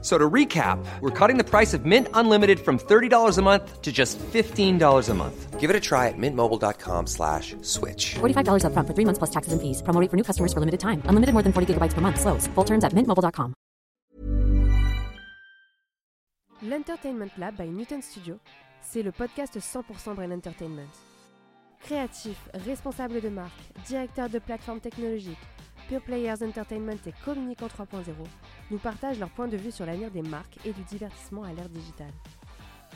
So to recap, we're cutting the price of Mint Unlimited from $30 a month to just $15 a month. Give it a try at mintmobile.com slash switch. $45 upfront for three months plus taxes and fees. Promo rate for new customers for limited time. Unlimited more than 40 gigabytes per month. Slows. Full terms at mintmobile.com. L'Entertainment Lab by Newton Studio, c'est le podcast 100% Brain Entertainment. Créatifs, responsables de marque, directeurs de plateformes technologiques, Pure Players Entertainment et Communicant 3.0 nous partagent leur point de vue sur l'avenir des marques et du divertissement à l'ère digitale.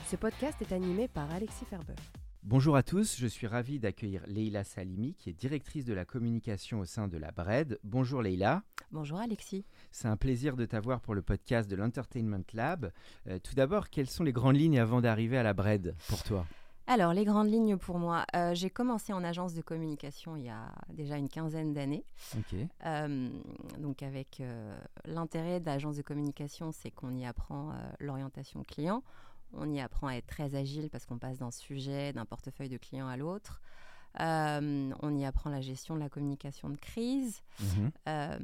Ce podcast est animé par Alexis Ferber. Bonjour à tous, je suis ravi d'accueillir Leïla Salimi, qui est directrice de la communication au sein de la BRED. Bonjour Leïla. Bonjour Alexis. C'est un plaisir de t'avoir pour le podcast de l'Entertainment Lab. Euh, tout d'abord, quelles sont les grandes lignes avant d'arriver à la BRED pour toi? Alors, les grandes lignes pour moi. Euh, j'ai commencé en agence de communication il y a déjà une quinzaine d'années. Euh, donc, avec euh, l'intérêt de l'agence de communication, c'est qu'on y apprend l'orientation client. On y apprend à être très agile parce qu'on passe d'un sujet, d'un portefeuille de clients à l'autre. Euh, on y apprend la gestion de la communication de crise. Mhm. Euh,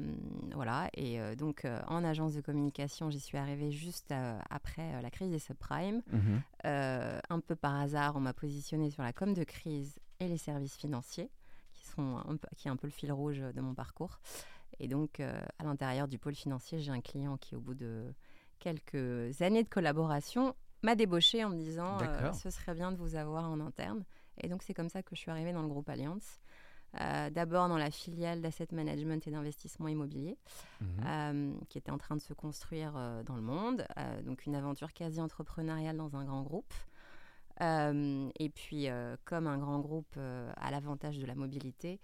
voilà. Et euh, donc, en agence de communication, j'y suis arrivée juste après la crise des subprimes. Mhm. un peu par hasard, on m'a positionné sur la com de crise et les services financiers, qui, sont un peu, qui est un peu le fil rouge de mon parcours. Et donc, à l'intérieur du pôle financier, j'ai un client qui, au bout de quelques années de collaboration, m'a débauché en me disant ce serait bien de vous avoir en interne. Et donc, c'est comme ça que je suis arrivée dans le groupe Allianz. Euh, d'abord dans la filiale d'asset management et d'investissement immobilier, mhm. euh, qui était en train de se construire euh, dans le monde. donc une aventure quasi entrepreneuriale dans un grand groupe. et puis, comme un grand groupe a l'avantage de la mobilité,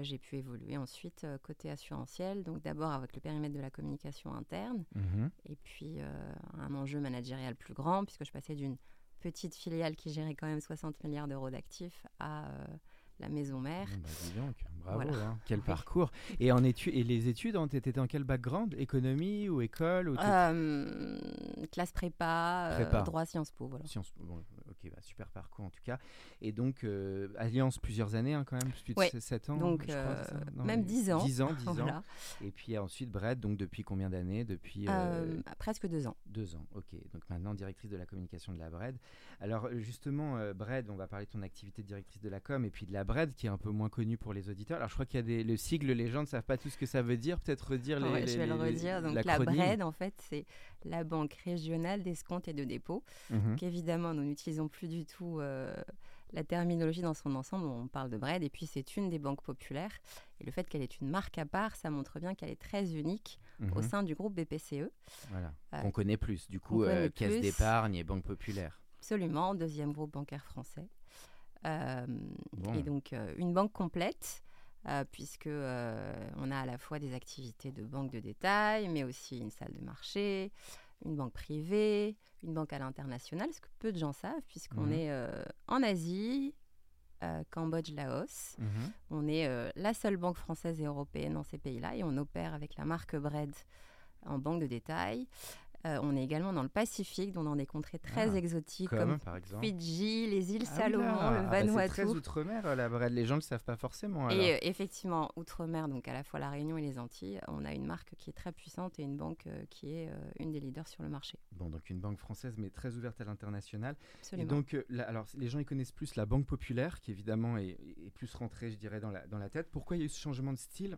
j'ai pu évoluer ensuite côté assurantiel. Donc d'abord avec le périmètre de la communication interne, mhm. et puis un enjeu managérial plus grand, puisque je passais d'une petite filiale qui gérait quand même 60 milliards d'euros d'actifs à euh, la maison mère. Bah, bravo, hein. quel parcours. Et, en études, et les études, tu étais dans quel background? Économie ou école ou euh, Classe prépa, euh, droit Sciences Po. Voilà. Sciences Po, super parcours en tout cas. Et donc, Alliance, plusieurs années hein, quand même, plus de 7 ans Donc, même 10 ans. 10 ans, 10 ans. Et puis ensuite, Brett, donc depuis combien d'années? Depuis Presque 2 ans. 2 ans, ok. Donc maintenant, directrice de la communication de la Bred. Alors justement, Bred, on va parler de ton activité de directrice de la com et puis de la Bred, qui est un peu moins connue pour les auditeurs. Alors je crois qu'il y a des, le sigle, les gens ne savent pas tout ce que ça veut dire. Peut-être redire les, Je vais le redire. Donc la BRED, en fait, c'est la Banque régionale d'escompte et de dépôt. Mhm. Qu'évidemment, nous n'utilisons plus du tout euh, la terminologie dans son ensemble. On parle de BRED. Et puis, c'est une des banques populaires. Et le fait qu'elle est une marque à part, ça montre bien qu'elle est très unique au mhm. sein du groupe BPCE. Voilà. Euh, on connaît plus. Du coup, euh, caisse d'épargne et banque populaire. Absolument. Deuxième groupe bancaire français. Et donc, une banque complète. puisque on a à la fois des activités de banque de détail, mais aussi une salle de marché, une banque privée, une banque à l'international, ce que peu de gens savent, puisqu'on mmh est en Asie, Cambodge, Laos. Mmh on est la seule banque française et européenne dans ces pays-là et on opère avec la marque Bread en banque de détail. Euh, on est également dans le Pacifique, dans des contrées très ah, exotiques comme, Fidji, les îles ah Salomon, le ah bah Vanuatu. c'est très outre-mer, euh, la Les gens ne le savent pas forcément. Et euh, effectivement, outre-mer, donc à la fois la Réunion et les Antilles, on a une marque qui est très puissante et une banque qui est une des leaders sur le marché. Bon, donc une banque française, mais très ouverte à l'international. Et donc, alors, les gens ils connaissent plus la Banque Populaire, qui évidemment est, plus rentrée, je dirais, dans la, dans la tête. Pourquoi il y a eu ce changement de style?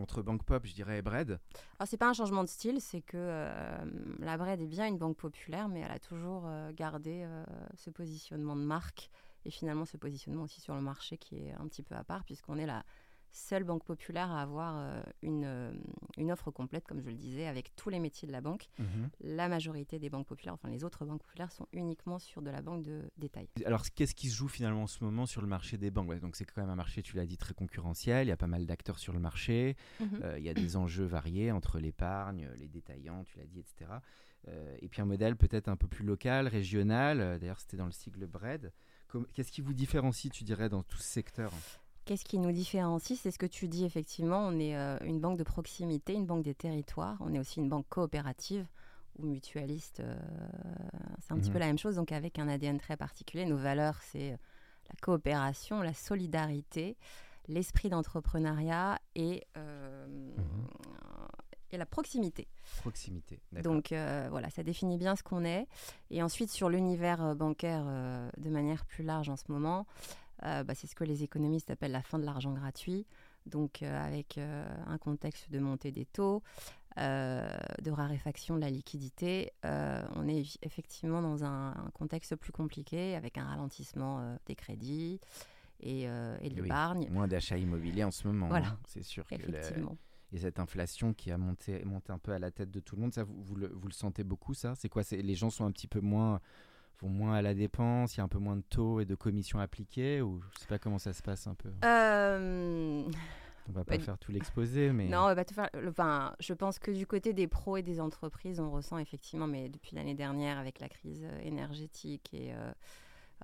Entre Banque Pop, je dirais, et Bread. Alors, c'est pas un changement de style, c'est que euh, la Bread est bien une banque populaire, mais elle a toujours euh, gardé euh, ce positionnement de marque et finalement ce positionnement aussi sur le marché qui est un petit peu à part, puisqu'on est la seule banque populaire à avoir euh, une, euh, une, offre complète, comme je le disais, avec tous les métiers de la banque. Mhm. La majorité des banques populaires, enfin les autres banques populaires, sont uniquement sur de la banque de détail. Alors, qu'est-ce qui se joue finalement en ce moment sur le marché des banques? Donc, c'est quand même un marché, tu l'as dit, très concurrentiel. Il y a pas mal d'acteurs sur le marché. Mhm. Euh, il y a des enjeux variés entre l'épargne, les détaillants, tu l'as dit, etc. et puis un modèle peut-être un peu plus local, régional. D'ailleurs, c'était dans le sigle BRED. Qu'est-ce qui vous différencie, tu dirais, dans tout ce secteur Qu'est-ce qui nous différencie? C'est ce que tu dis effectivement. On est une banque de proximité, une banque des territoires. On est aussi une banque coopérative ou mutualiste. c'est un petit peu mhm. la même chose, donc avec un ADN très particulier. Nos valeurs, c'est la coopération, la solidarité, l'esprit d'entrepreneuriat et, euh, mhm. et la proximité. Proximité. Donc euh, voilà, ça définit bien ce qu'on est. Et ensuite, sur l'univers euh, bancaire de manière plus large en ce moment, bah, c'est ce que les économistes appellent la fin de l'argent gratuit. Donc avec un contexte de montée des taux, de raréfaction de la liquidité, on est effectivement dans un, contexte plus compliqué avec un ralentissement des crédits, et, euh, et de l'épargne. moins d'achats immobiliers en ce moment. Voilà, hein. c'est sûr. Effectivement. Et cette inflation qui a monté, monté un peu à la tête de tout le monde, ça, vous, vous, le, vous le, sentez beaucoup, ça? C'est quoi? Les gens sont un petit peu moins vont moins à la dépense, il y a un peu moins de taux et de commissions appliquées ou je sais pas comment ça se passe un peu. Euh... On va pas faire tout l'exposé, mais non, on va tout faire. Enfin, je pense que du côté des pros et des entreprises, on ressent effectivement, mais depuis l'année dernière avec la crise euh, énergétique et euh,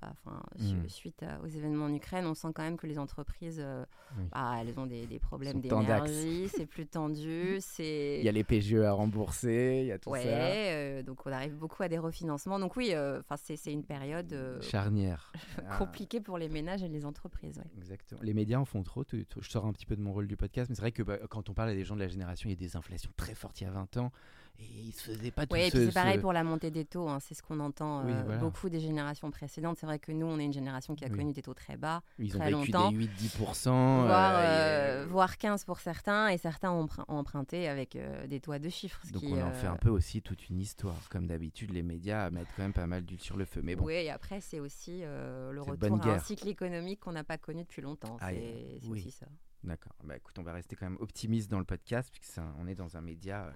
enfin, hmm. suite aux événements en Ukraine, on sent quand même que les entreprises, euh, ah, elles ont des, problèmes d'énergie, c'est plus tendu. Il y a les PGE à rembourser, il y a tout ouais, ça. Euh, donc on arrive beaucoup à des refinancements. Donc oui, euh, c'est une période charnière, compliquée pour les ménages et les entreprises. Exactement. Les médias en font trop. Je sors un petit peu de mon rôle du podcast, mais c'est vrai que bah, quand on parle à des gens de la génération, il y a des inflations très fortes il y a 20 ans. Et il se faisait pas tout Oui, et puis c'est pareil pour la montée des taux. Hein. C'est ce qu'on entend euh, beaucoup des générations précédentes. C'est vrai que nous, on est une génération qui a connu des taux très bas, Ils très ont vécu longtemps. des 8-10%. Voire, euh, euh, voire, 15 pour certains. Et certains ont, emprunté avec des taux à deux chiffres. Donc on en fait un peu aussi toute une histoire. Comme d'habitude, les médias mettent quand même pas mal d'huile sur le feu. Mais bon. Oui, et après, c'est aussi le retour à un cycle économique qu'on n'a pas connu depuis longtemps. c'est aussi ça. D'accord. Bah, écoute, on va rester quand même optimiste dans le podcast, puisqu'on est dans un média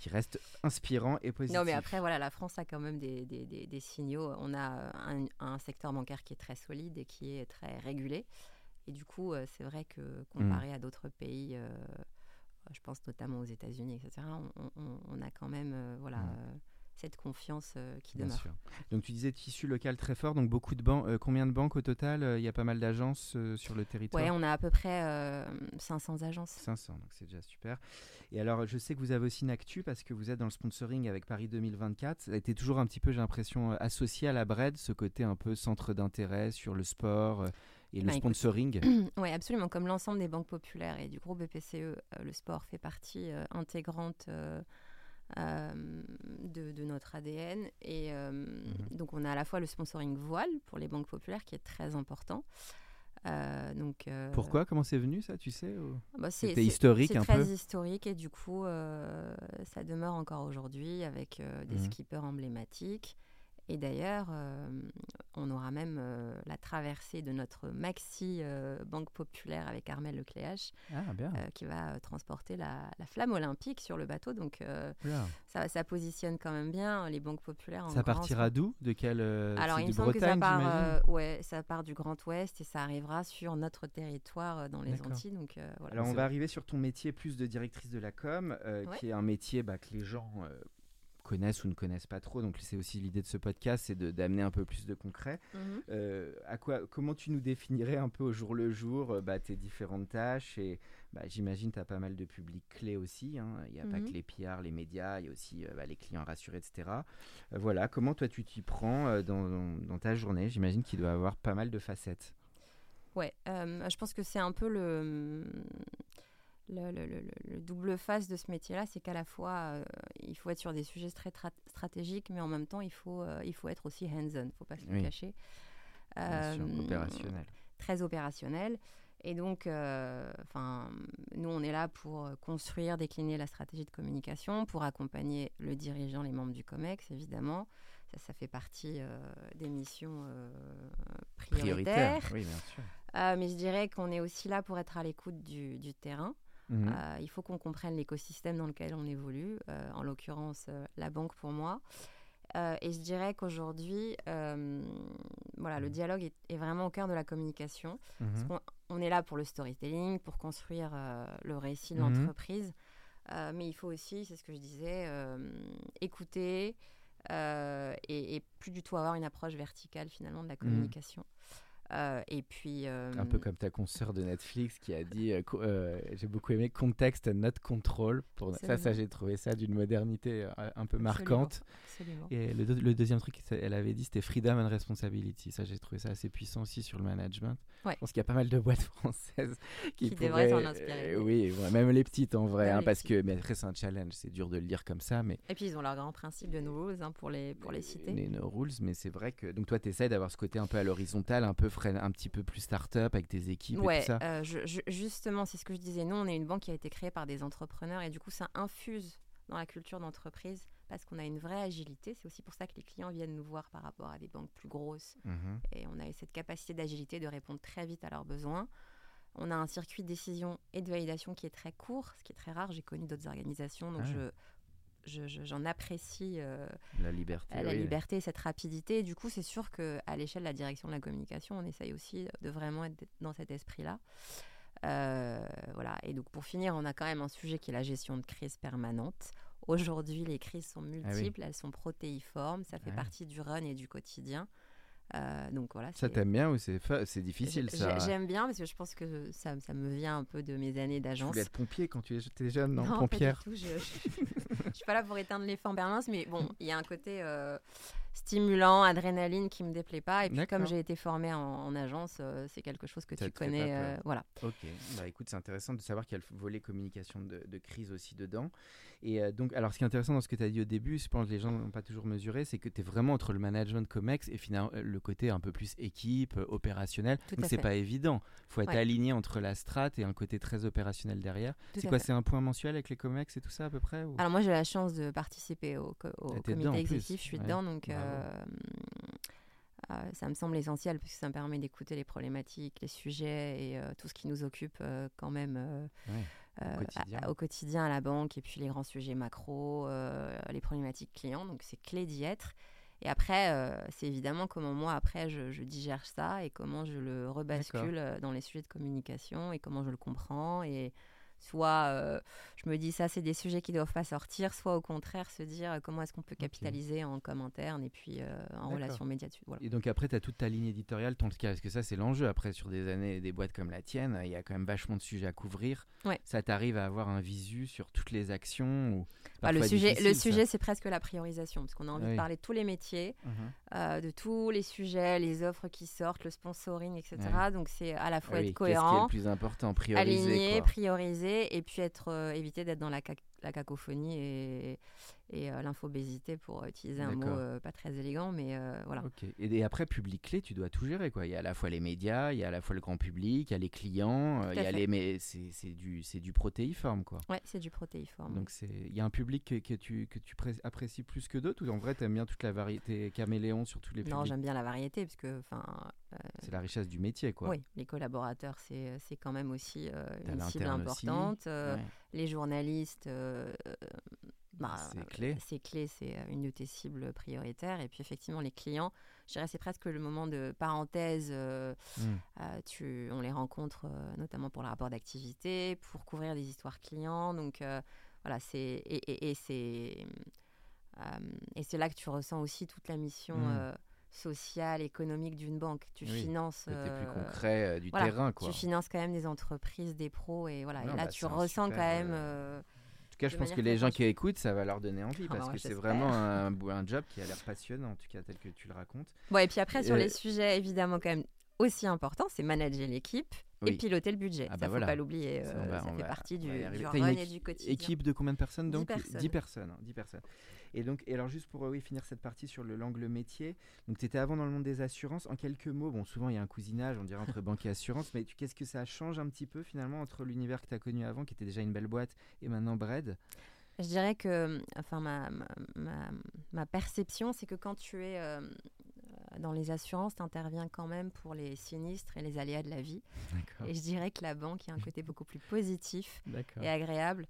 qui reste inspirant et positif. Non, mais après, voilà, la France a quand même des, des, des, signaux. On a un, un, secteur bancaire qui est très solide et qui est très régulé. Et du coup, euh, c'est vrai que comparé mm. à d'autres pays, euh, je pense notamment aux États-Unis, etc., on, a quand même euh, voilà, mm cette confiance euh, qui Bien demeure. Sûr. Donc tu disais tissu local très fort, donc beaucoup de banques. Euh, combien de banques au total euh, Il y a pas mal d'agences sur le territoire? Oui, on a à peu près 500 agences. 500, donc c'est déjà super. Et alors je sais que vous avez aussi une actu parce que vous êtes dans le sponsoring avec Paris 2024. Ça a été toujours un petit peu, j'ai l'impression, associé à la BRED, ce côté un peu centre d'intérêt sur le sport et le bah, sponsoring. oui, absolument. Comme l'ensemble des banques populaires et du groupe BPCE, le sport fait partie intégrante euh, de, notre ADN. Et euh, mhm. donc, on a à la fois le sponsoring voile pour les banques populaires qui est très important. Euh, donc, Pourquoi? Comment c'est venu ça, tu sais bah C'était historique un peu C'est très historique et du coup, ça demeure encore aujourd'hui avec des mhm. skippers emblématiques. Et d'ailleurs, euh, on aura même euh, la traversée de notre maxi euh, banque populaire avec Armel Lecléache, ah, qui va transporter la, flamme olympique sur le bateau. Donc ça, ça, positionne quand même bien les banques populaires. ça partira d'où? De quel Alors il me semble que ça part, ouais, ça part du Grand Ouest et ça arrivera sur notre territoire dans les Antilles. Donc, voilà, Alors on va arriver sur ton métier plus de directrice de la com, qui est un métier bah, que les gens connaissent ou ne connaissent pas trop. Donc c'est aussi l'idée de ce podcast, c'est d'amener un peu plus de concret. Mhm. Euh, à quoi, comment tu nous définirais un peu au jour le jour euh, bah, tes différentes tâches et bah, j'imagine tu as pas mal de publics clés aussi. Hein. Il n'y a pas mhm. que les PR, les médias, il y a aussi euh, bah, les clients rassurés, etc. voilà, comment toi tu t'y prends dans, dans, ta journée? J'imagine qu'il doit avoir pas mal de facettes. Ouais, je pense que c'est un peu le le, double face de ce métier-là, c'est qu'à la fois, euh, il faut être sur des sujets très stratégiques, mais en même temps, il faut, euh, il faut être aussi hands-on, il ne faut pas se le cacher. Euh, opérationnel. Très opérationnel. Et donc, enfin, nous, on est là pour construire, décliner la stratégie de communication, pour accompagner le dirigeant, les membres du COMEX, évidemment. Ça, ça fait partie des missions prioritaires. oui, bien sûr. mais je dirais qu'on est aussi là pour être à l'écoute du, du terrain. Mhm. Euh, il faut qu'on comprenne l'écosystème dans lequel on évolue, euh, en l'occurrence euh, la banque pour moi. et je dirais qu'aujourd'hui, voilà, le mhm. dialogue est, vraiment au cœur de la communication. Mhm. on, est là pour le storytelling, pour construire le récit de l'entreprise. mais il faut aussi, c'est ce que je disais, écouter et, et, plus du tout avoir une approche verticale finalement de la communication. Euh, et puis. Un peu comme ta consoeur de Netflix qui a dit J'ai beaucoup aimé Context and Not Control. Pour... Ça, ça j'ai trouvé ça d'une modernité un peu marquante. Et le, deuxième truc qu'elle avait dit, c'était Freedom and Responsibility. Ça, j'ai trouvé ça assez puissant aussi sur le management. Je pense qu'il y a pas mal de boîtes françaises qui, pourraient s'en inspirer. oui, même les petites en vrai, hein, parce que mais après c'est un challenge, c'est dur de le lire comme ça, mais. Et puis ils ont leur grand principe de no rules hein, pour les pour les citer. Les no rules, mais c'est vrai que donc toi tu essaies d'avoir ce côté un peu à l'horizontale, un peu un petit peu plus start-up avec tes équipes ouais, et tout ça. Euh, justement, c'est ce que je disais. Nous, on est une banque qui a été créée par des entrepreneurs et du coup ça infuse dans la culture d'entreprise parce qu'on a une vraie agilité. C'est aussi pour ça que les clients viennent nous voir par rapport à des banques plus grosses. Mhm. Et on a cette capacité d'agilité de répondre très vite à leurs besoins. On a un circuit de décision et de validation qui est très court, ce qui est très rare. J'ai connu d'autres organisations, donc ah je, j'en apprécie euh, la liberté, la liberté et cette rapidité. Et du coup, c'est sûr qu'à l'échelle de la direction de la communication, on essaye aussi de vraiment être dans cet esprit-là. Euh, voilà. Et donc, pour finir, on a quand même un sujet qui est la gestion de crise permanente. Aujourd'hui, les crises sont ah multiples, elles sont protéiformes, ça fait partie du run et du quotidien. Euh, donc voilà. Ça t'aime bien ou c'est c'est difficile ça J'aime bien parce que je pense que ça, ça, me vient un peu de mes années d'agence. Tu voulais être pompier quand tu étais jeune, non, non pompière. Pas du tout, je, je, suis pas là pour éteindre les feux en permanence, mais bon, il y a un côté euh, stimulant, adrénaline qui me déplaît pas. Et puis comme j'ai été formée en, agence, euh, c'est quelque chose que tu connais. Voilà. Ok, bah écoute, c'est intéressant de savoir qu'il y a le volet communication de, de, crise aussi dedans. Et euh, donc, alors ce qui est intéressant dans ce que tu as dit au début, je pense que les gens n'ont pas toujours mesuré, c'est que tu es vraiment entre le management COMEX et finalement le côté un peu plus équipe, opérationnel. donc c'est pas évident. Il faut être aligné entre la strat et un côté très opérationnel derrière. C'est quoi C'est un point mensuel avec les COMEX et tout ça à peu près Alors moi j'ai la chance de participer au, au ah, comité exécutif, je suis dedans, donc euh, euh, ça me semble essentiel parce que ça me permet d'écouter les problématiques, les sujets et euh, tout ce qui nous occupe quand même au, quotidien. À, la banque et puis les grands sujets macro, les problématiques clients. Donc c'est clé d'y être. Et après, c'est évidemment comment moi, après, je, je, digère ça et comment je le rebascule dans les sujets de communication et comment je le comprends et Soit euh, je me dis ça, c'est des sujets qui ne doivent pas sortir, soit au contraire se dire euh, comment est-ce qu'on peut capitaliser en com interne et puis euh, en relation média dessus. Et donc après, tu as toute ta ligne éditoriale, ton cas, parce que ça, c'est l'enjeu. Après, sur des années, des boîtes comme la tienne, il y a quand même vachement de sujets à couvrir. Ça t'arrive à avoir un visu sur toutes les actions ou... Le sujet, le sujet, c'est presque la priorisation, parce qu'on a envie de parler de tous les métiers, mhm. de tous les sujets, les offres qui sortent, le sponsoring, etc. Donc c'est à la fois être cohérent, qui est le plus important, prioriser et puis être euh, éviter d'être dans la, la cacophonie et, et euh, l'infobésité pour utiliser un mot euh, pas très élégant, mais voilà. Et, après, public clé, tu dois tout gérer quoi. Il y a à la fois les médias, il y a à la fois le grand public, il y a les clients, il y a les mais c'est du du protéiforme quoi. Ouais, c'est du protéiforme. Donc il y a un public que, que tu que tu apprécies plus que d'autres ou en vrai tu aimes bien toute la variété caméléon sur tous les publics? Non, j'aime bien la variété parce que enfin euh, c'est la richesse du métier, quoi. Oui, les collaborateurs, c'est, c'est quand même aussi euh, une cible importante. Euh, les journalistes, bah, c'est clé. C'est clé, c'est une de tes cibles prioritaires. Et puis effectivement, les clients, je dirais c'est presque le moment de parenthèse. Hmm. tu, on les rencontre notamment pour le rapport d'activité, pour couvrir des histoires clients. Donc voilà, c'est et, et, et c'est et c'est là que tu ressens aussi toute la mission. Hmm social, économique d'une banque. Tu finances. plus euh, concret euh, du terrain, quoi. Tu finances quand même des entreprises, des pros, et voilà. et là, bah, tu ressens quand même. Euh, en tout cas, je pense que les gens qui écoutent, ça va leur donner envie ah parce que c'est vraiment un, un, job qui a l'air passionnant, en tout cas tel que tu le racontes. Bon, et puis après, sur les sujets évidemment quand même aussi importants, c'est manager l'équipe. Et piloter le budget, ah ça ne bah faut pas l'oublier, ça, fait partie du, du run et du quotidien. Équipe de combien de personnes donc? 10 personnes. 10 personnes, 10 personnes. Et donc, et alors juste pour oui, finir cette partie sur l'angle métier, donc tu étais avant dans le monde des assurances. En quelques mots, bon, souvent il y a un cousinage, on dirait entre banque et assurance, mais qu'est-ce que ça change un petit peu finalement entre l'univers que tu as connu avant, qui était déjà une belle boîte, et maintenant Bread? Je dirais que, enfin, ma, perception, c'est que quand tu es euh, dans les assurances, tu interviens quand même pour les sinistres et les aléas de la vie. Et je dirais que la banque, il y a un côté beaucoup plus positif et agréable.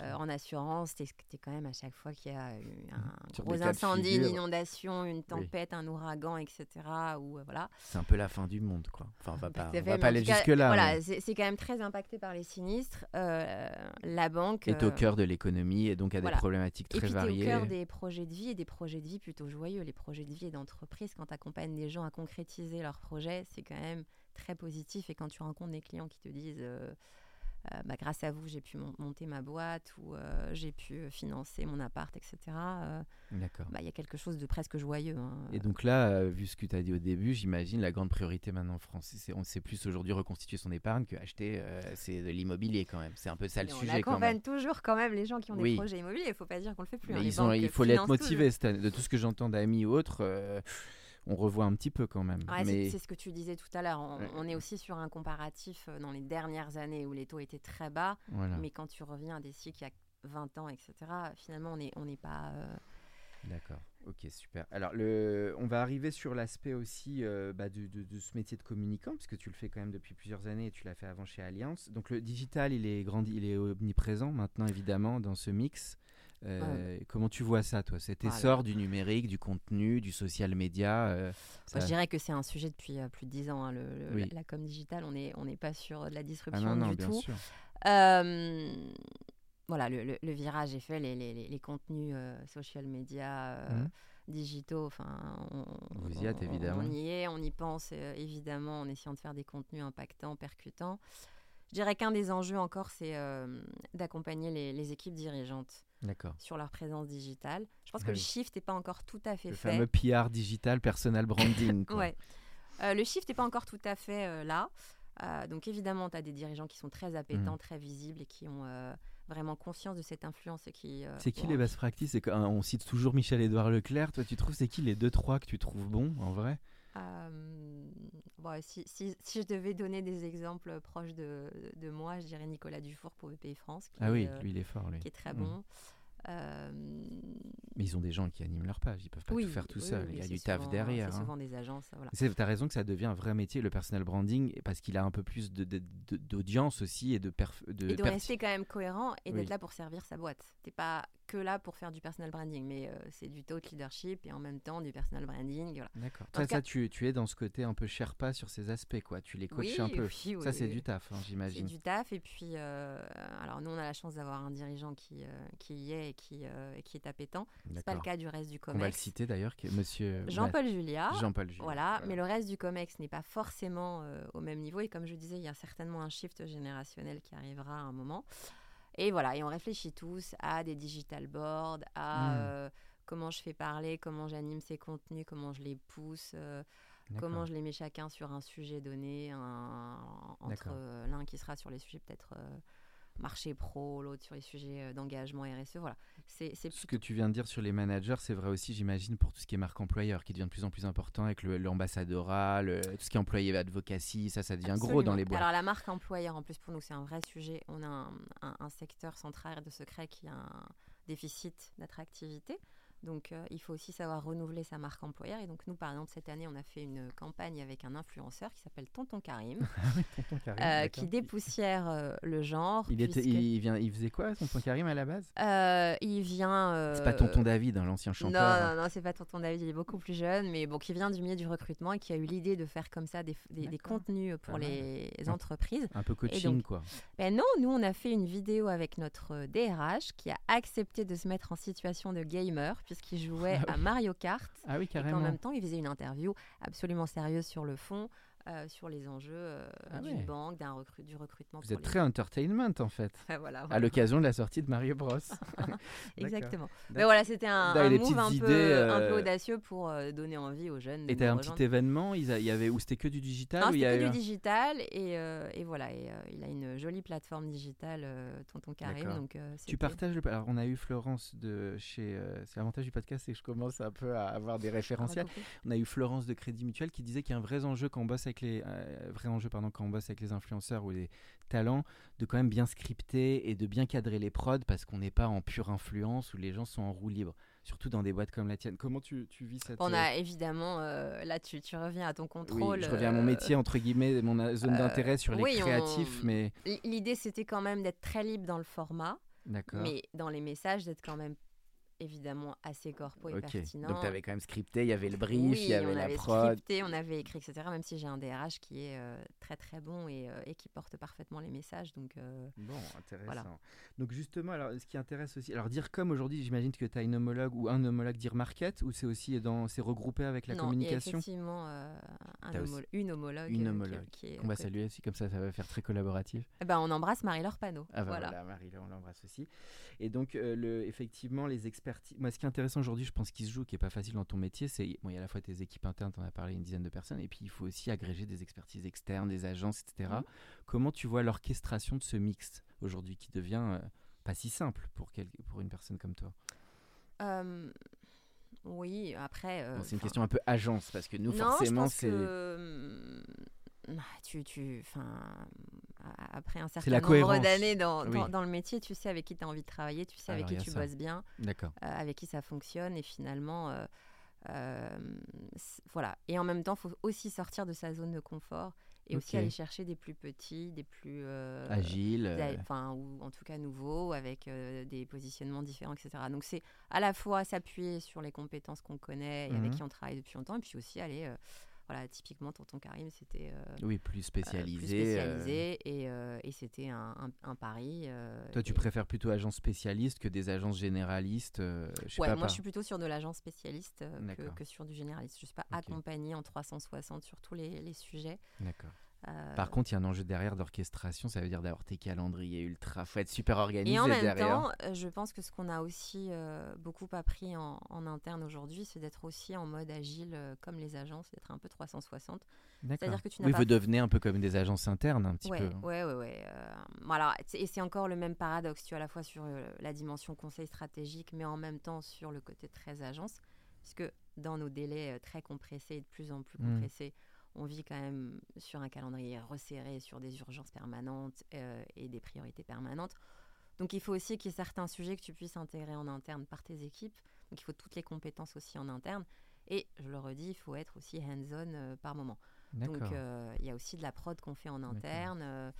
Euh, en assurance, tu es, quand même à chaque fois qu'il y a un gros incendie, une inondation, une tempête, un ouragan, etc. Ou, euh, voilà. C'est un peu la fin du monde, quoi. Enfin, on va pas, va pas aller jusque-là. Voilà, c'est quand même très impacté par les sinistres. Euh, la banque. Est au cœur de l'économie et donc a des problématiques très variées. Et au cœur des projets de vie et des projets de vie plutôt joyeux. Les projets de vie et d'entreprise, quand tu accompagne des gens à concrétiser leurs projets, c'est quand même très positif. Et quand tu rencontres des clients qui te disent euh, bah, grâce à vous, j'ai pu monter ma boîte ou euh, j'ai pu financer mon appart, etc. Euh, D'accord. Bah, il y a quelque chose de presque joyeux. Hein. Et donc là, vu ce que tu as dit au début, j'imagine la grande priorité maintenant en France, c'est on sait plus aujourd'hui reconstituer son épargne que acheter c'est de l'immobilier quand même. C'est un peu ça le sujet. On accompagne toujours quand même les gens qui ont des projets immobiliers. Il ne faut pas dire qu'on le fait plus. Hein. il faut l'être motivé. De tout ce que j'entends d'amis ou autres on revoit un petit peu quand même. mais... C'est ce que tu disais tout à l'heure. On, est aussi sur un comparatif euh, dans les dernières années où les taux étaient très bas. Mais quand tu reviens à des cycles il y a 20 ans, etc., finalement, on n'est on pas. Euh, D'accord. Ok, super. Alors, le, on va arriver sur l'aspect aussi euh, bah, de, ce métier de communicant, puisque tu le fais quand même depuis plusieurs années et tu l'as fait avant chez Alliance. Donc, le digital, il est, grandi, il est omniprésent maintenant, évidemment, dans ce mix. Euh, comment tu vois ça, toi, cet essor du numérique, du contenu, du social media euh, Je dirais que c'est un sujet depuis euh, plus de dix ans. Hein, le, la, com digitale, on n'est on pas sur de la disruption ah non, non, du bien tout. Sûr. voilà, le, virage est fait, les, les, les contenus social media. Mmh. digitaux. Enfin, on, Vous y êtes évidemment. On y est, on y pense évidemment en essayant de faire des contenus impactants, percutants. Je dirais qu'un des enjeux encore, c'est d'accompagner les, les, équipes dirigeantes sur leur présence digitale. Je pense que le shift n'est pas encore tout à fait le fait. Le fameux PR digital, personal branding. ouais. Euh, le shift n'est pas encore tout à fait euh, là. Euh, donc évidemment, tu as des dirigeants qui sont très appétents, mm. très visibles et qui ont vraiment conscience de cette influence. qui. c'est qui les best practices? On cite toujours Michel-Édouard Leclerc. Toi, tu trouves c'est qui les deux, trois que tu trouves bons en vrai? Bon, si, si, si, je devais donner des exemples proches de, de, moi, je dirais Nicolas Dufour pour BPI France. Qui ah oui, lui, il est fort. Lui. Qui est très mm. bon. Euh, mais ils ont des gens qui animent leur page, ils peuvent pas tout faire tout seul. il y a du taf derrière. C'est hein. souvent des agences. Voilà. Tu as raison que ça devient un vrai métier, le personal branding, parce qu'il a un peu plus d'audience aussi et de perf de Et de rester quand même cohérent et d'être là pour servir sa boîte. T'es pas que là pour faire du personal branding, mais euh, c'est du thought leadership et en même temps du personal branding. Voilà. D'accord. Ça, tu, tu, es dans ce côté un peu Sherpa sur ces aspects, quoi. Tu les coaches un peu. ça, c'est du taf, hein, j'imagine. C'est du taf. Et puis, euh, alors nous, on a la chance d'avoir un dirigeant qui, qui y est et qui, qui est appétant. C'est pas le cas du reste du COMEX. On va le citer d'ailleurs, monsieur Jean-Paul Julia. Jean-Paul Julia. Voilà, mais le reste du COMEX n'est pas forcément euh, au même niveau. Et comme je disais, il y a certainement un shift générationnel qui arrivera à un moment. Et voilà, et on réfléchit tous à des digital boards, à hmm. euh, comment je fais parler, comment j'anime ces contenus, comment je les pousse. Euh, comment je les mets chacun sur un sujet donné, entre l'un qui sera sur les sujets peut-être marché pro, l'autre sur les sujets euh, d'engagement RSE. Voilà. C'est, Ce que tu viens de dire sur les managers, c'est vrai aussi, j'imagine, pour tout ce qui est marque employeur, qui devient de plus en plus important avec l'ambassadorat, tout ce qui est employé advocacy, ça, ça devient gros dans les boîtes. Alors la marque employeur, en plus, pour nous, c'est un vrai sujet. On a un, un secteur central de secret qui a un déficit d'attractivité. Donc, euh, il faut aussi savoir renouveler sa marque employeur. Et donc, nous, par exemple, cette année, on a fait une campagne avec un influenceur qui s'appelle Tonton Karim, ah euh, qui dépoussière euh, le genre. Il, était, il, vient, il faisait quoi, Tonton Karim, à la base? Il vient. C'est pas Tonton David, hein, l'ancien chanteur. Non, non, non, c'est pas Tonton David, il est beaucoup plus jeune, mais bon, qui vient du milieu du recrutement et qui a eu l'idée de faire comme ça des, des, contenus pour les entreprises. Un peu coaching, quoi. Ben non, nous, on a fait une vidéo avec notre DRH qui a accepté de se mettre en situation de gamer puisqu'il jouait ah à Mario Kart. Ah oui, carrément. Et qu'en même temps, il faisait une interview absolument sérieuse sur le fond. Euh, sur les enjeux euh, ah d'une banque, d'un recrut, du recrutement. Vous êtes très entertainment en fait. voilà, À l'occasion de la sortie de Mario Bros. Exactement. Mais voilà, c'était un, un move un peu, un peu, euh, audacieux pour donner envie aux jeunes. Et t'as un petit événement il, y avait, où c'était que du digital c'était que du digital et, et voilà, et, il a une jolie plateforme digitale, Tonton Karim. Donc, tu partages le... Alors on a eu Florence de chez... c'est l'avantage du podcast, c'est que je commence un peu à avoir des référentiels. on a eu Florence de Crédit Mutuel qui disait qu'il y a un vrai enjeu quand on bosse avec les euh, vrais enjeux pardon, quand on bosse avec les influenceurs ou les talents, de quand même bien scripter et de bien cadrer les prods parce qu'on n'est pas en pure influence où les gens sont en roue libre surtout dans des boîtes comme la tienne. Comment tu, tu vis cette... On a euh, évidemment, euh, là tu, tu, reviens à ton contrôle. Oui, je reviens à mon métier, entre guillemets, mon zone d'intérêt sur les créatifs. mais L'idée c'était quand même d'être très libre dans le format, mais dans les messages d'être quand même évidemment assez corpo et pertinent. Donc tu avais quand même scripté, il y avait le brief, il y avait, on la avait prod. Scripté, on avait écrit, etc. Même si j'ai un DRH qui est euh, très très bon et, euh, et, qui porte parfaitement les messages. Donc, euh, bon, intéressant. Donc justement, alors, ce qui intéresse aussi, alors dire comme aujourd'hui, j'imagine que tu as une homologue ou un homologue dire market ou c'est aussi dans, c'est regroupé avec la non, communication? effectivement un une homologue. Une homologue. Qui, est, on va saluer aussi, comme ça, ça va faire très collaboratif. Eh ben, on embrasse Marie-Laure Panot. Ah bah voilà, Marie-Laure, on l'embrasse aussi. Et donc, le, effectivement, les Moi, ce qui est intéressant aujourd'hui, je pense qu'il se joue, qui est pas facile dans ton métier, c'est bon, il y a à la fois tes équipes internes, tu en as parlé, une dizaine de personnes, et puis il faut aussi agréger des expertises externes, des agences, etc. Mmh. Comment tu vois l'orchestration de ce mix aujourd'hui qui devient euh, pas si simple pour, quel, pour une personne comme toi? Oui, après. Euh, c'est une question un peu agence, parce que nous, forcément, c'est. Tu, tu, après un certain nombre d'années dans, dans, le métier, tu sais avec qui tu as envie de travailler, tu sais avec qui tu bosses bien, euh, avec qui ça fonctionne et finalement, euh, euh, voilà. Et en même temps, il faut aussi sortir de sa zone de confort et aussi aller chercher des plus petits, des plus agiles, enfin ou en tout cas nouveaux, avec des positionnements différents, etc. Donc c'est à la fois s'appuyer sur les compétences qu'on connaît et avec mmh qui on travaille depuis longtemps, et puis aussi aller voilà, typiquement, Tonton Karim, c'était euh, oui, plus spécialisé. spécialisé euh. et, et c'était un, un, pari. Euh, Toi, tu préfères plutôt agence spécialiste que des agences généralistes Ouais, moi, je suis plutôt sur de l'agence spécialiste que, que, sur du généraliste. Je ne suis pas accompagnée en 360 sur tous les, les sujets. D'accord. Euh, Par contre, il y a un enjeu derrière d'orchestration, ça veut dire d'avoir tes calendriers ultra, faut être super organisé Et en même temps, euh, je pense que ce qu'on a aussi euh, beaucoup appris en, interne aujourd'hui, c'est d'être aussi en mode agile comme les agences, d'être un peu 360. C'est-à-dire que tu n'as oui, pas... vous devenez un peu comme des agences internes, un petit ouais, peu. Ouais, ouais, ouais. voilà, et c'est encore le même paradoxe, tu as à la fois sur la dimension conseil stratégique, mais en même temps sur le côté très agence, puisque dans nos délais très compressés et de plus en plus mmh. On vit quand même sur un calendrier resserré, sur des urgences permanentes euh, et des priorités permanentes. Donc il faut aussi qu'il y ait certains sujets que tu puisses intégrer en interne par tes équipes. Donc il faut toutes les compétences aussi en interne. Et je le redis, il faut être aussi hands-on euh, par moment. Donc euh, il y a aussi de la prod qu'on fait en interne.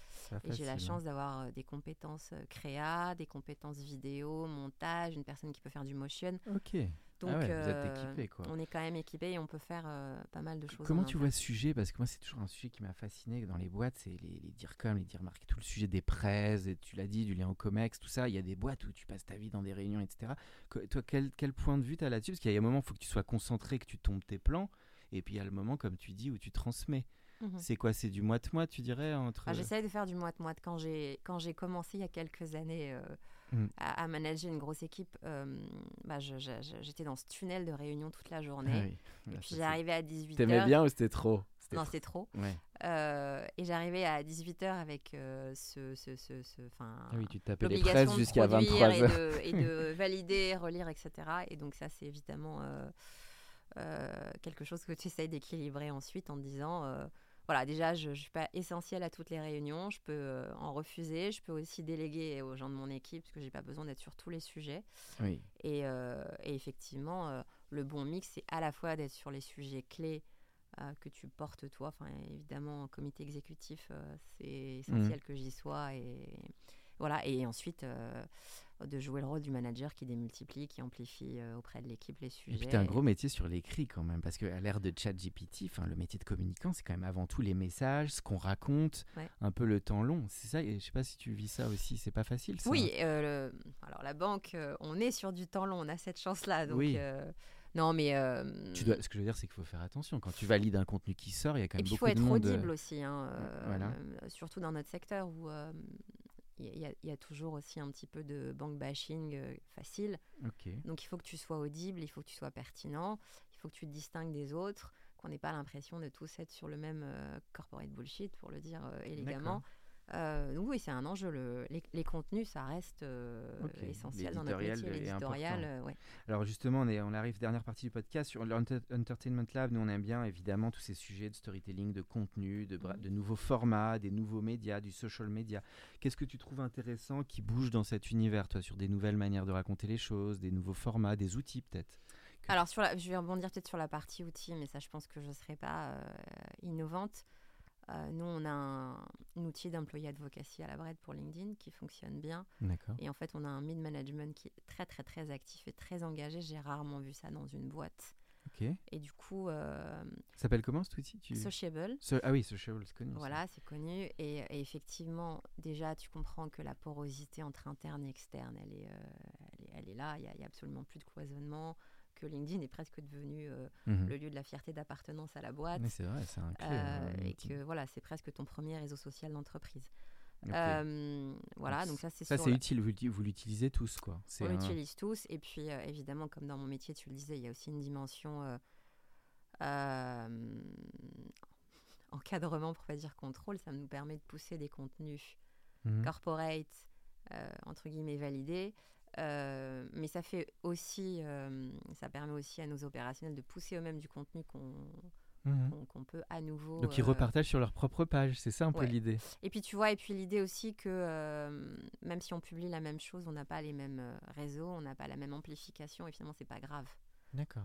et j'ai la chance d'avoir des compétences créa, des compétences vidéo, montage, une personne qui peut faire du motion. Ok. Donc, ah vous êtes euh, quoi. on est quand même équipé et on peut faire euh, pas mal de choses. Comment tu vois ce sujet? Parce que moi, c'est toujours un sujet qui m'a fasciné dans les boîtes, c'est les, les DIRCOM, les DIRMARC, tout le sujet des presse, et tu l'as dit, du lien au COMEX, tout ça. Il y a des boîtes où tu passes ta vie dans des réunions, etc. toi, quel, quel, point de vue tu as là-dessus? Parce qu'il y a un moment, il faut que tu sois concentré, que tu tombes tes plans, et puis il y a le moment, comme tu dis, où tu transmets. Mhm. C'est quoi? C'est du moite-moite, tu dirais entre... Ah, J'essaie de faire du moite-moite. Quand j'ai commencé il y a quelques années... Euh, Mm. à, manager une grosse équipe, euh, bah, j'étais dans ce tunnel de réunion toute la journée. Ah et puis j'arrivais à 18h. T'aimais bien ou c'était trop? Non, c'était trop. Euh, et j'arrivais à 18h avec euh, ce. ce, ce, ce ah oui, tu tapais les presses jusqu'à 23h. Et, de, valider, relire, etc. Et donc, ça, c'est évidemment quelque chose que tu essayes d'équilibrer ensuite en te disant voilà, déjà, je ne suis pas essentielle à toutes les réunions. Je peux euh, en refuser. Je peux aussi déléguer aux gens de mon équipe parce que j'ai pas besoin d'être sur tous les sujets. Oui. Et, euh, effectivement, euh, le bon mix, c'est à la fois d'être sur les sujets clés que tu portes toi. Enfin, évidemment, en comité exécutif, c'est essentiel mmh. que j'y sois. Et voilà. Et ensuite de jouer le rôle du manager qui démultiplie, qui amplifie euh, auprès de l'équipe les sujets. Et puis tu as un gros métier sur l'écrit quand même, parce qu'à l'ère de ChatGPT, le métier de communicant, c'est quand même avant tout les messages, ce qu'on raconte, un peu le temps long. C'est ça, et je sais pas si tu vis ça aussi, c'est pas facile ça. Oui, euh, alors la banque, euh, on est sur du temps long, on a cette chance-là. Donc, oui. Non, mais. Tu dois, ce que je veux dire, c'est qu'il faut faire attention. Quand tu valides un contenu qui sort, il y a quand même beaucoup de monde. Il faut être audible aussi, hein, surtout dans notre secteur où il y, a toujours aussi un petit peu de bank bashing euh, facile. Donc il faut que tu sois audible, il faut que tu sois pertinent, il faut que tu te distingues des autres, qu'on n'ait pas l'impression de tous être sur le même euh, corporate bullshit, pour le dire euh, élégamment. Euh, donc oui, c'est un enjeu. Le, les, contenus, ça reste euh, essentiel dans notre métier, l'éditorial. Euh, Alors justement, on, est, on arrive dernière partie du podcast sur l'Entertainment Lab. Nous, on aime bien évidemment tous ces sujets de storytelling, de contenu, de, mhm. de nouveaux formats, des nouveaux médias, du social media. Qu'est-ce que tu trouves intéressant qui bouge dans cet univers, toi, sur des nouvelles manières de raconter les choses, des nouveaux formats, des outils peut-être Alors, sur je vais rebondir peut-être sur la partie outils, mais ça, je pense que je ne serai pas innovante. Nous, on a un, outil d'employé advocacy à la Bred pour LinkedIn qui fonctionne bien. Et en fait, on a un mid-management qui est très, très, très actif et très engagé. J'ai rarement vu ça dans une boîte. Et du coup. Euh, ça s'appelle comment cet outil? Tu... Sociable. ah oui, Sociable, c'est connu. Voilà, c'est connu. Et, effectivement, déjà, tu comprends que la porosité entre interne et externe, elle est, euh, elle, est là. Il n'y a, absolument plus de cloisonnement. Que LinkedIn est presque devenu euh, mhm. le lieu de la fierté d'appartenance à la boîte. Mais c'est vrai, c'est un clé. Hein, et que voilà, c'est presque ton premier réseau social d'entreprise. Euh, voilà, donc ça c'est ça c'est utile. Vous, l'utilisez tous quoi. On l'utilise tous et puis euh, évidemment comme dans mon métier tu le disais, il y a aussi une dimension euh, encadrement pour pas dire contrôle. Ça nous permet de pousser des contenus mmh. corporate entre guillemets validés. Mais ça fait aussi, ça permet aussi à nos opérationnels de pousser eux-mêmes du contenu qu'on qu'on peut à nouveau. Donc ils euh, repartagent sur leur propre page, c'est ça un peu l'idée. Et puis tu vois, et puis l'idée aussi que euh, même si on publie la même chose, on n'a pas les mêmes euh, réseaux, on n'a pas la même amplification, et finalement c'est pas grave.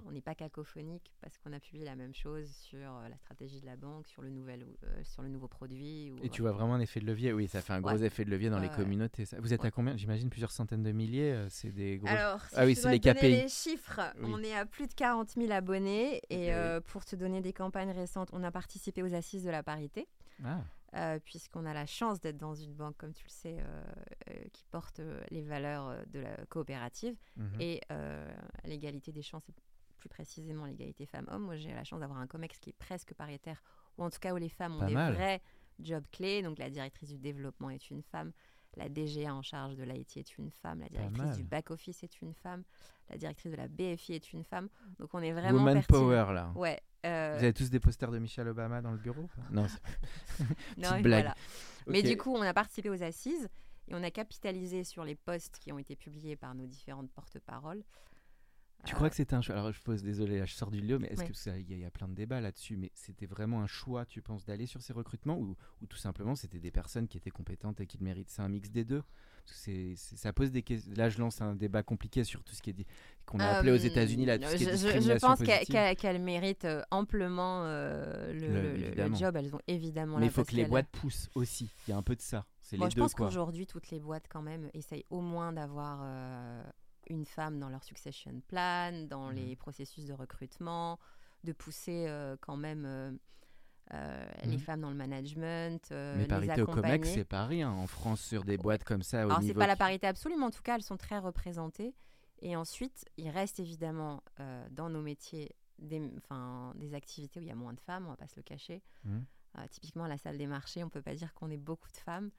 On n'est pas cacophonique parce qu'on a publié la même chose sur euh, la stratégie de la banque, sur le, nouvel, euh, sur le nouveau produit. Et tu vois vraiment un effet de levier Oui, ça fait un gros effet de levier dans les communautés. Vous êtes à combien? J'imagine plusieurs centaines de milliers. Euh, c'est des gros. Alors, ah oui, c'est les KPI. les chiffres, on est à plus de 40 000 abonnés. Et pour te donner des campagnes récentes, on a participé aux assises de la parité. Ah. Euh, puisqu'on a la chance d'être dans une banque, comme tu le sais, euh, euh, qui porte les valeurs de la coopérative mhm. et l'égalité des chances, et plus précisément l'égalité femmes-hommes. Moi, j'ai la chance d'avoir un COMEX qui est presque paritaire, ou en tout cas où les femmes ont des vrais jobs clés. Donc, la directrice du développement est une femme, la DGA en charge de l'IT est une femme, la directrice du back-office est une femme, la directrice de la BFI est une femme. Donc, on est vraiment. Woman Power, là. Ouais, Vous avez tous des posters de Michelle Obama dans le bureau Non, non blague. Mais du coup, on a participé aux assises et on a capitalisé sur les posts qui ont été publiés par nos différentes porte-paroles. Tu crois que c'était un choix Alors je pose, désolé, je sors du lieu, mais est-ce que il y, a plein de débats là-dessus Mais c'était vraiment un choix, tu penses, d'aller sur ces recrutements ou, ou tout simplement c'était des personnes qui étaient compétentes et qui le méritent C'est un mix des deux c'est, ça pose des questions. Là, je lance un débat compliqué sur tout ce qui est dit, qu'on a appelé aux euh, États-Unis là, tout ce qui est je, je pense qu'elles méritent euh, amplement euh, le, job. Elles ont évidemment. Mais il faut que les boîtes poussent aussi. Il y a un peu de ça. C'est je pense qu'aujourd'hui, toutes les boîtes quand même essayent au moins d'avoir une femme dans leur succession plan, dans mmh. les processus de recrutement, de pousser quand même euh, les mmh. femmes dans le management. Euh, mais parité au COMEX, c'est pas rien en France sur des boîtes comme ça. Alors, c'est pas la parité absolue, mais en tout cas, elles sont très représentées. Et ensuite, il reste évidemment euh, dans nos métiers des, des activités où il y a moins de femmes, on va pas se le cacher. Mmh. typiquement, à la salle des marchés, on peut pas dire qu'on est beaucoup de femmes.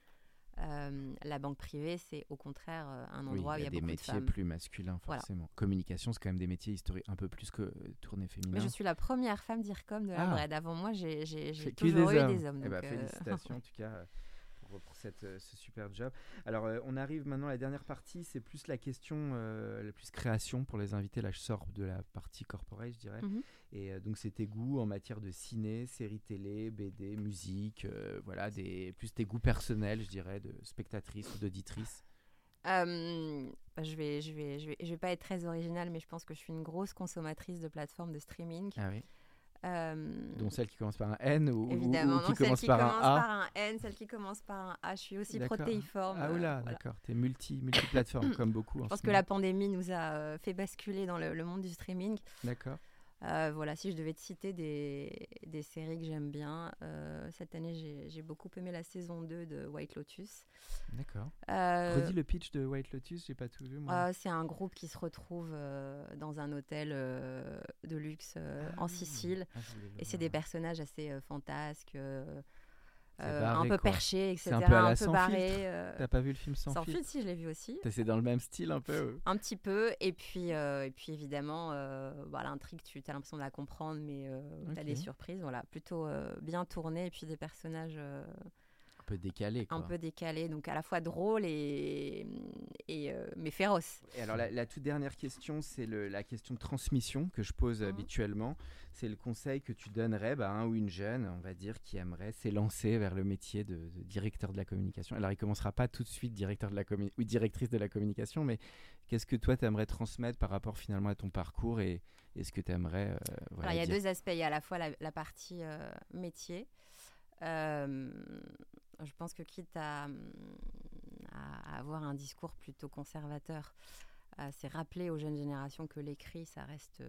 Euh, la banque privée, c'est au contraire euh, un endroit où il y a, des métiers plus masculins, forcément. Communication, c'est quand même des métiers historiques un peu plus que euh, tournée féminin. Mais je suis la première femme d'IRCOM de la ah. Avant moi, j'ai toujours eu des hommes. Eh ben, félicitations en tout cas pour, cette, ce super job. Alors, on arrive maintenant à la dernière partie, c'est plus la question, la plus création pour les invités. Là, je sors de la partie corporate, je dirais. Mhm. Et euh, donc, c'était goûts en matière de ciné, séries télé, BD, musique, euh, voilà, des, plus tes goûts personnels, je dirais, de spectatrice ou d'auditrice. Euh, je vais, je vais, je vais, je vais pas être très originale, mais je pense que je suis une grosse consommatrice de plateformes de streaming. Ah oui. Dont celle qui commence par un N ou, Évidemment, qui commence, par, un A. par un N, celle qui commence par un A. Je suis aussi protéiforme. Ah oula, d'accord. Tu es multi, multi-plateforme comme beaucoup. Je pense que la pandémie nous a fait basculer dans le monde du streaming. D'accord. Euh, voilà, si je devais te citer des, des séries que j'aime bien, euh, cette année j'ai beaucoup aimé la saison 2 de White Lotus. D'accord. Euh, Redis le pitch de White Lotus, j'ai pas tout vu moi. C'est un groupe qui se retrouve dans un hôtel de luxe en ah Sicile. Ah, et c'est des personnages assez fantasques. Euh, un peu perché, etc. Un peu, à la un peu barré. Euh, T'as pas vu le film sans, sans filtre Si, je l'ai vu aussi. C'est dans le même style un peu Un petit peu. Et puis, euh, et puis évidemment, bah, l'intrigue, tu as l'impression de la comprendre, mais tu as des surprises. Voilà, plutôt bien tourné. Et puis des personnages peu décalé. Un peu décalé, donc à la fois drôle et, et euh, mais féroce. Et alors la, toute dernière question, c'est la question de transmission que je pose mhm. habituellement. C'est le conseil que tu donnerais bah, à un ou une jeune, on va dire, qui aimerait s'élancer vers le métier de, directeur de la communication. Alors il commencera pas tout de suite directeur de la ou directrice de la communication, mais qu'est-ce que toi tu aimerais transmettre par rapport finalement à ton parcours et, est ce que tu aimerais euh, Il y a deux aspects. Il y a à la fois la, partie euh, métier Je pense que quitte à, à, avoir un discours plutôt conservateur, c'est rappeler aux jeunes générations que l'écrit, ça reste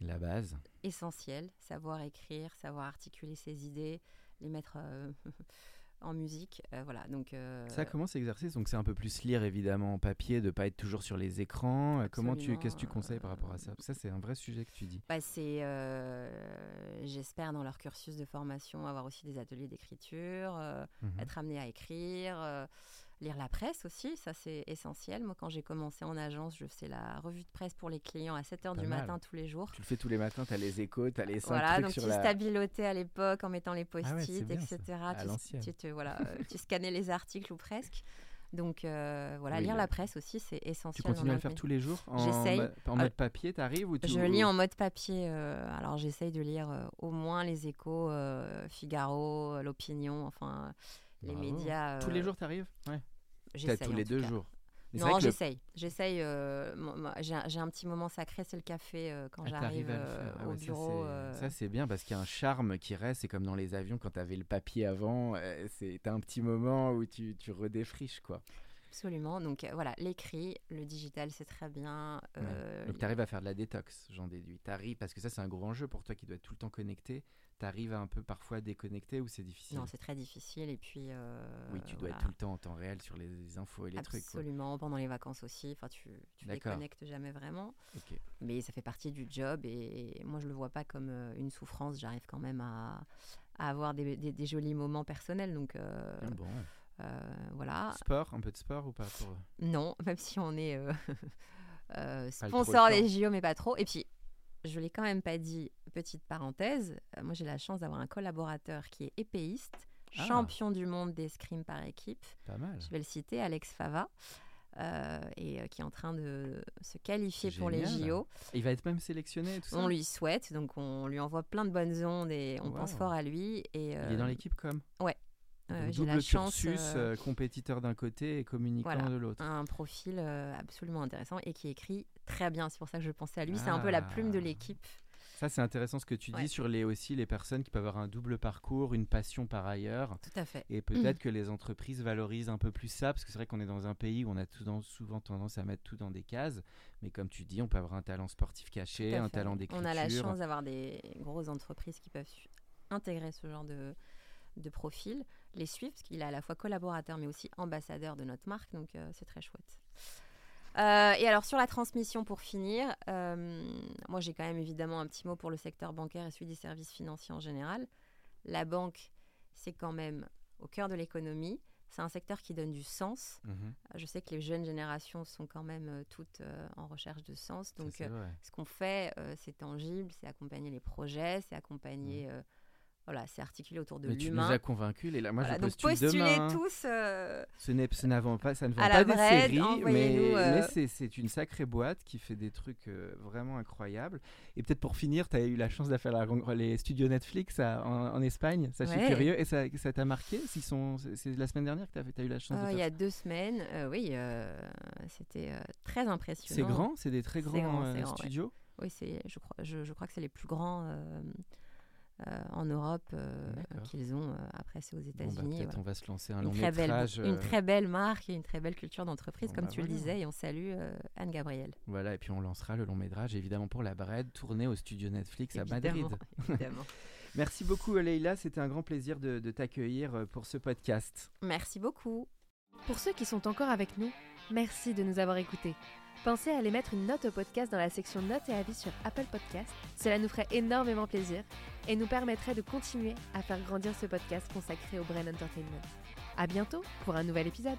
la base essentiel. Savoir écrire, savoir articuler ses idées, les mettre en musique. Euh, voilà, donc, euh, Ça commence exercice, donc c'est un peu plus lire évidemment en papier, de pas être toujours sur les écrans. Euh, comment tu, qu'est-ce que tu conseilles par rapport à ça? Ça, c'est un vrai sujet que tu dis. Bah, c'est, j'espère, dans leur cursus de formation, avoir aussi des ateliers d'écriture, mhm. être amené à écrire. Lire la presse aussi, ça c'est essentiel. Moi, quand j'ai commencé en agence, je faisais la revue de presse pour les clients à 7h du matin tous les jours. Tu le fais tous les matins, tu as les échos, tu as les 5 voilà, trucs donc sur tu la... stabilotais à l'époque en mettant les ah post-it, etc. tu, tu, voilà, euh, tu scannais les articles ou presque. Donc euh, voilà, lire la presse aussi, c'est essentiel. Tu continues à le faire tous les jours en, J'essaye. En mode papier, t'arrives ou tu... Je lis en mode papier. Euh, alors j'essaye de lire au moins les échos, Figaro, l'opinion, enfin les médias. Tous les jours, t'arrives Ouais. J'essaye. tous les deux jours. non, j'essaye. J'essaye. Euh, j'ai un petit moment sacré, c'est le café euh, quand ah, j'arrive euh, ah au bureau. Ça, c'est bien parce qu'il y a un charme qui reste. C'est comme dans les avions quand tu avais le papier avant. c'est un petit moment où tu, tu redéfriches, quoi. Absolument. Donc voilà, l'écrit, le digital, c'est très bien. Donc tu arrives à faire de la détox, j'en déduis. Tu arrives, parce que ça, c'est un gros enjeu pour toi qui doit être tout le temps connecté tu arrives un peu parfois à déconnecter ou c'est difficile? Non, c'est très difficile. Et puis. Euh, oui, tu dois être tout le temps en temps réel sur les infos et les trucs. Absolument, pendant les vacances aussi. Enfin, tu, tu déconnectes jamais vraiment. Mais ça fait partie du job et, moi, je le vois pas comme euh, une souffrance. J'arrive quand même à, à avoir des, des, jolis moments personnels. Donc. Euh, ah bon? Voilà. Sport, un peu de sport ou pas pour... Non, même si on est sponsor des JO, mais pas trop. Et puis, je l'ai quand même pas dit, petite parenthèse, euh, moi j'ai la chance d'avoir un collaborateur qui est épéiste, ah. champion du monde d'escrime par équipe. Pas mal. Je vais le citer, Alex Fava. Euh, et euh, qui est en train de se qualifier pour les JO. Il va être même sélectionné tout ça? On lui souhaite, donc on lui envoie plein de bonnes ondes et on pense fort à lui. Et, Il est dans l'équipe comme Ouais, j'ai la chance. cursus, compétiteur d'un côté et communicant de l'autre. Un profil absolument intéressant et qui écrit très bien. C'est pour ça que je pensais à lui. C'est un peu la plume de ah. l'équipe. Ça, c'est intéressant ce que tu dis sur les aussi les personnes qui peuvent avoir un double parcours, une passion par ailleurs. Tout à fait. Et peut-être que les entreprises valorisent un peu plus ça, parce que c'est vrai qu'on est dans un pays où on a tout souvent tendance à mettre tout dans des cases. Mais comme tu dis, on peut avoir un talent sportif caché, un talent d'écriture. On a la chance d'avoir des grosses entreprises qui peuvent intégrer ce genre de, de profil, les suivre, parce qu'il est à la fois collaborateur mais aussi ambassadeur de notre marque, donc euh, c'est très chouette. Euh, et alors sur la transmission pour finir, euh, moi j'ai quand même évidemment un petit mot pour le secteur bancaire et celui des services financiers en général. La banque, c'est quand même au cœur de l'économie. C'est un secteur qui donne du sens. Mhm. Je sais que les jeunes générations sont quand même euh, toutes en recherche de sens. Donc ce qu'on fait, c'est tangible, c'est accompagner les projets, c'est accompagner... Mhm. Voilà, c'est articulé autour de l'humain. Tu nous as convaincus. Et là, moi, je donc postule postulez demain. tous. Euh, ce n'est, ce n'avons pas, ça ne vend pas des séries, mais, euh, mais c'est, une sacrée boîte qui fait des trucs euh, vraiment incroyables. Et peut-être pour finir, tu as eu la chance de faire les studios Netflix en, Espagne. Ça, je suis curieux. Et ça, ça t'a marqué? Sont, c'est, la semaine dernière que tu as, eu la chance de faire Il y a deux semaines, oui, c'était très impressionnant. C'est grand, c'est des très grands studios? Oui, c'est, je crois, je, je, crois que c'est les plus grands euh, en Europe euh, qu'ils ont. Euh, après, c'est aux bah, États-Unis. peut-être on va se lancer un long une métrage. une très belle marque et une très belle culture d'entreprise, comme bah tu le disais. Et on salue Anne-Gabrielle. Voilà, et puis on lancera le long métrage, évidemment, pour la Bred, tourné au studio Netflix à Madrid. Évidemment. Merci beaucoup, Leïla. C'était un grand plaisir de, de t'accueillir pour ce podcast. Merci beaucoup. Pour ceux qui sont encore avec nous, merci de nous avoir écoutés. Pensez à aller mettre une note au podcast dans la section notes et avis sur Apple Podcast. Cela nous ferait énormément plaisir et nous permettrait de continuer à faire grandir ce podcast consacré au Brain Entertainment. À bientôt pour un nouvel épisode.